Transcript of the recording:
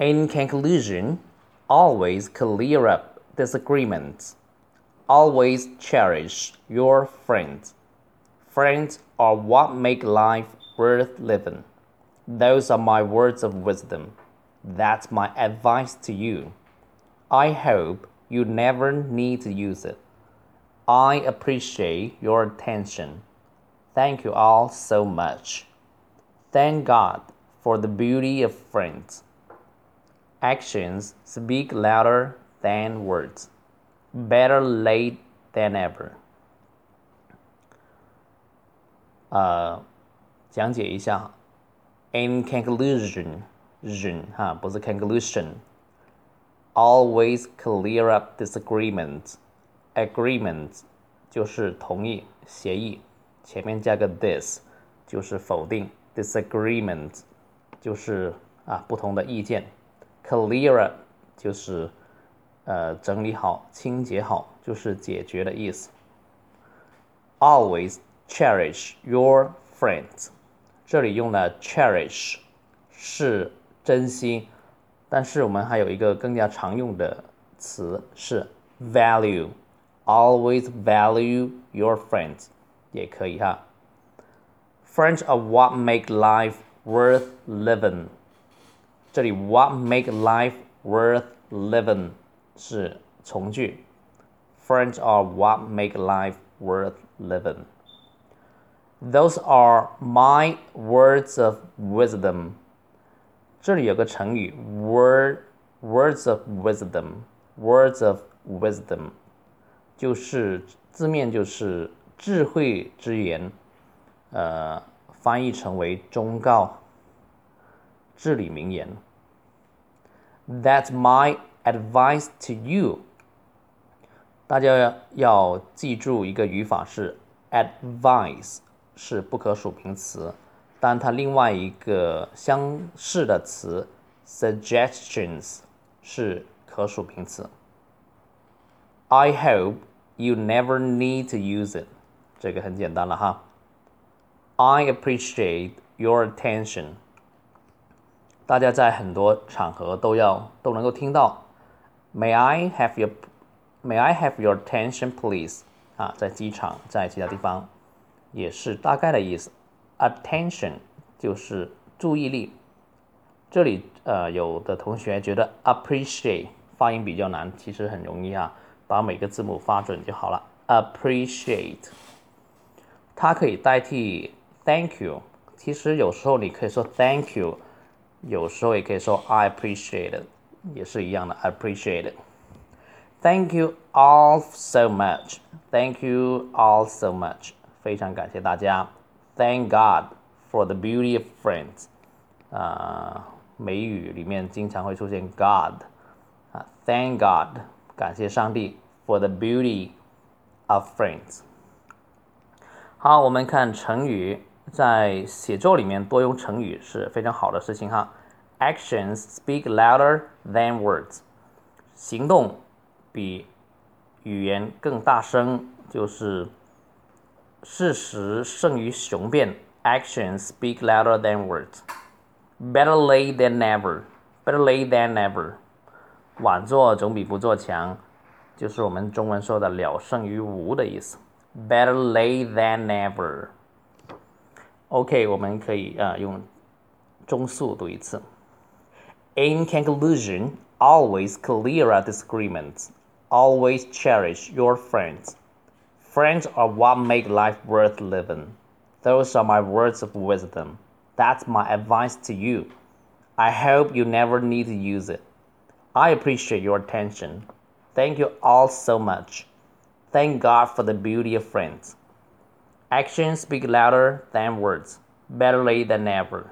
In conclusion, always clear up disagreements. Always cherish your friends. Friends are what make life worth living. Those are my words of wisdom. That's my advice to you. I hope you never need to use it. I appreciate your attention. Thank you all so much. Thank God for the beauty of friends. Actions speak louder than words. Better late than ever。呃，讲解一下。In conclusion，哈，不是 conclusion。Always clear up disagreements。Agreements 就是同意、协议，前面加个 dis 就是否定，disagreement 就是啊不同的意见。Clear up 就是呃整理好、清洁好，就是解决的意思。Always cherish your friends，这里用了 cherish 是珍惜，但是我们还有一个更加常用的词是 value。Always value your friends，也可以哈。Friends are what make life worth living。 这里 what make life worth living 是从句。Friends are what make life worth living. Those are my words of wisdom. 这里有个成语 word words of wisdom words of wisdom 就是字面就是智慧之言，呃，翻译成为忠告、 至理名言。That's my advice to you。大家要记住一个语法是 advice。是不可数名词，但它另外一个相似的词 suggestions 是可数名词。I hope you never need to use it。这个很简单了哈。I appreciate your attention。 大家在很多场合都要都能够听到。May I have your May I have your attention, please？啊，在机场，在其他地方。也是大概的意思，attention 就是注意力。这里呃，有的同学觉得 appreciate 发音比较难，其实很容易啊，把每个字母发准就好了。appreciate 它可以代替 thank you，其实有时候你可以说 thank you，有时候也可以说 I appreciate it，也是一样的 appreciate。Thank you all so much. Thank you all so much. 非常感谢大家，Thank God for the beauty of friends。啊，美语里面经常会出现 God 啊，Thank God，感谢上帝 for the beauty of friends。好，我们看成语， 在写作里面多用成语是非常好的事情哈。Actions speak louder than words，行动比语言更大声，就是。事实胜于雄辩，Actions speak louder than words. Better late than never. Better late than never. 晚做总比不做强，就是我们中文说的了胜于无的意思。Better late than never. OK，我们可以啊用中速读一次。In conclusion, always clear up disagreements. Always cherish your friends. Friends are what make life worth living. Those are my words of wisdom. That's my advice to you. I hope you never need to use it. I appreciate your attention. Thank you all so much. Thank God for the beauty of friends. Actions speak louder than words. Better late than never.